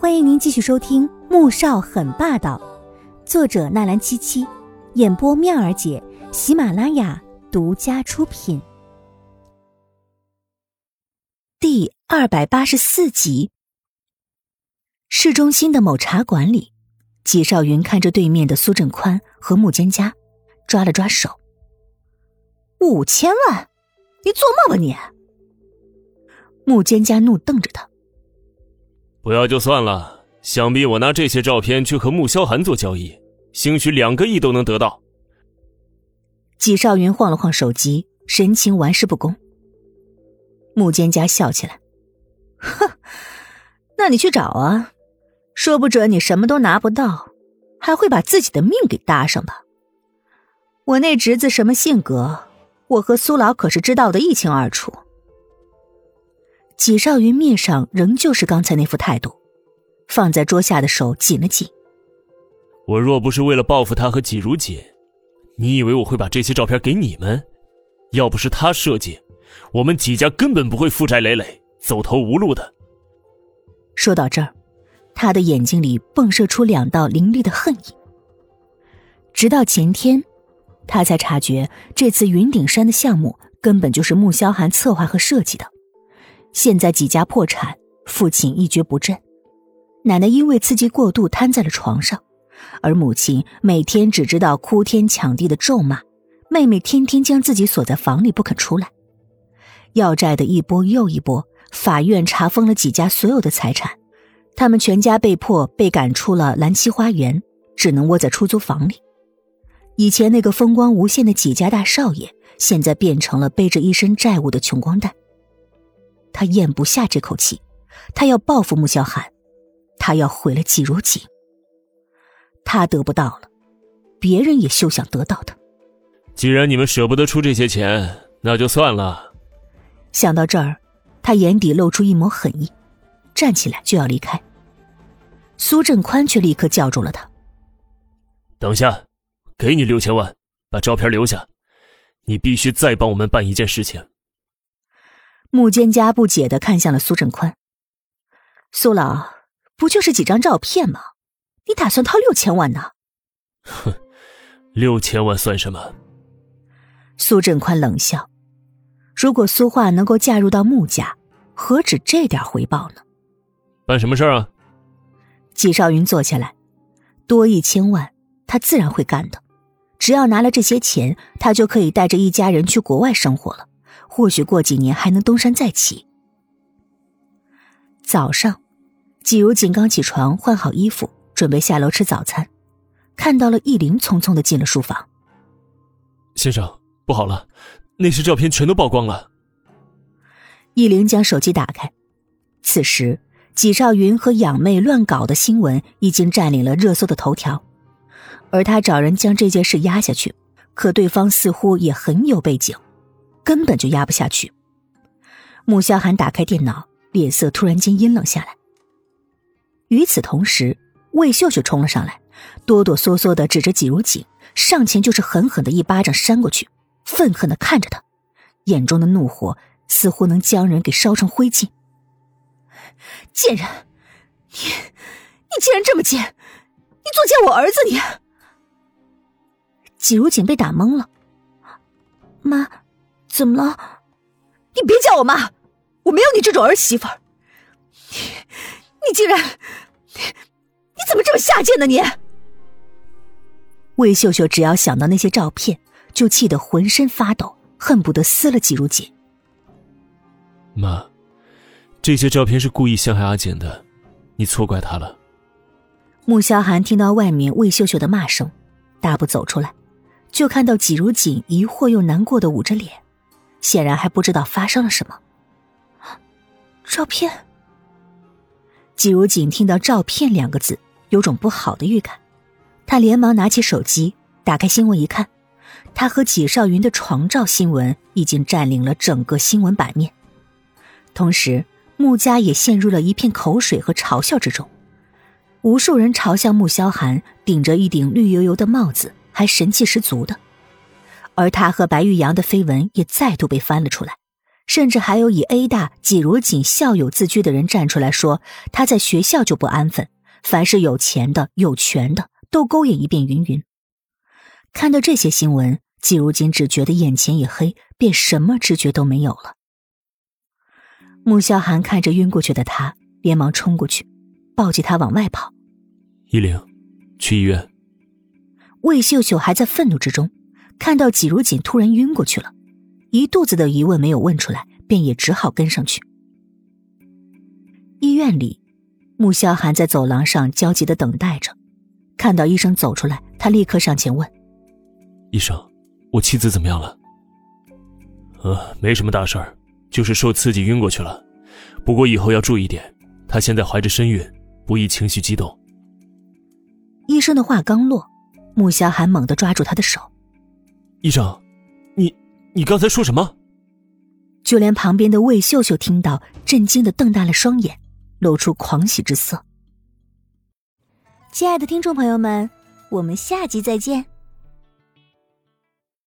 欢迎您继续收听《穆少很霸道》，作者纳兰七七，演播妙儿姐，喜马拉雅独家出品。第二百八十四集。市中心的某茶馆里，纪少云看着对面的苏振宽和穆蒹葭，抓了抓手。五千万，你做梦吧你！穆蒹葭怒瞪着他。不要就算了，想必我拿这些照片去和穆萧寒做交易，兴许两个亿都能得到。纪少云晃了晃手机，神情玩世不恭。穆蒹葭笑起来：“哼，那你去找啊，说不准你什么都拿不到，还会把自己的命给搭上吧？我那侄子什么性格，我和苏老可是知道的一清二楚。”纪少云面上仍旧是刚才那副态度，放在桌下的手紧了紧。我若不是为了报复他和纪如姐，你以为我会把这些照片给你们？要不是他设计，我们纪家根本不会负债累累、走投无路的。说到这儿，他的眼睛里迸射出两道凌厉的恨意。直到前天，他才察觉这次云顶山的项目根本就是穆萧寒策划和设计的。现在几家破产，父亲一蹶不振，奶奶因为刺激过度瘫在了床上，而母亲每天只知道哭天抢地的咒骂，妹妹天天将自己锁在房里不肯出来，要债的一波又一波，法院查封了几家所有的财产，他们全家被迫被赶出了蓝七花园，只能窝在出租房里。以前那个风光无限的几家大少爷，现在变成了背着一身债务的穷光蛋。他咽不下这口气，他要报复穆萧寒，他要毁了季如锦。他得不到了，别人也休想得到的。既然你们舍不得出这些钱，那就算了。想到这儿，他眼底露出一抹狠意，站起来就要离开。苏振宽却立刻叫住了他：“等下，给你六千万，把照片留下。你必须再帮我们办一件事情。”穆蒹葭不解的看向了苏振宽，苏老，不就是几张照片吗？你打算掏六千万呢？哼，六千万算什么？苏振宽冷笑：“如果苏画能够嫁入到穆家，何止这点回报呢？”办什么事啊？季少云坐下来，多一千万，他自然会干的。只要拿了这些钱，他就可以带着一家人去国外生活了。或许过几年还能东山再起。早上，季如锦刚起床，换好衣服，准备下楼吃早餐，看到了易林匆匆的进了书房。先生，不好了，那些照片全都曝光了。易林将手机打开，此时纪少云和养妹乱搞的新闻已经占领了热搜的头条，而他找人将这件事压下去，可对方似乎也很有背景。根本就压不下去。穆萧寒打开电脑，脸色突然间阴冷下来。与此同时，魏秀秀冲了上来，哆哆嗦嗦的指着纪如锦，上前就是狠狠的一巴掌扇过去，愤恨的看着他，眼中的怒火似乎能将人给烧成灰烬。贱人，你你竟然这么贱！你作践我儿子！你！纪如锦被打懵了，妈。怎么了？你别叫我妈，我没有你这种儿媳妇儿。你，你竟然，你，你怎么这么下贱呢？你！魏秀秀只要想到那些照片，就气得浑身发抖，恨不得撕了季如锦。妈，这些照片是故意陷害阿简的，你错怪他了。穆萧寒听到外面魏秀秀的骂声，大步走出来，就看到季如锦疑惑又难过的捂着脸。显然还不知道发生了什么。照片。季如锦听到“照片”两个字，有种不好的预感。他连忙拿起手机，打开新闻一看，他和纪少云的床照新闻已经占领了整个新闻版面。同时，穆家也陷入了一片口水和嘲笑之中。无数人嘲笑穆萧寒顶着一顶绿油油的帽子，还神气十足的。而他和白玉阳的绯闻也再度被翻了出来，甚至还有以 A 大季如锦校友自居的人站出来说，他在学校就不安分，凡是有钱的、有权的都勾引一遍云云。看到这些新闻，季如锦只觉得眼前一黑，便什么知觉都没有了。穆萧寒看着晕过去的他，连忙冲过去，抱起他往外跑。依灵，去医院。魏秀秀还在愤怒之中，看到季如锦突然晕过去了，一肚子的疑问没有问出来，便也只好跟上去。医院里，穆萧寒在走廊上焦急的等待着，看到医生走出来，他立刻上前问：“医生，我妻子怎么样了？”“呃，没什么大事儿，就是受刺激晕过去了。不过以后要注意点，她现在怀着身孕，不宜情绪激动。”医生的话刚落。穆萧寒猛地抓住他的手，医生，你你刚才说什么？就连旁边的魏秀秀听到，震惊的瞪大了双眼，露出狂喜之色。亲爱的听众朋友们，我们下集再见。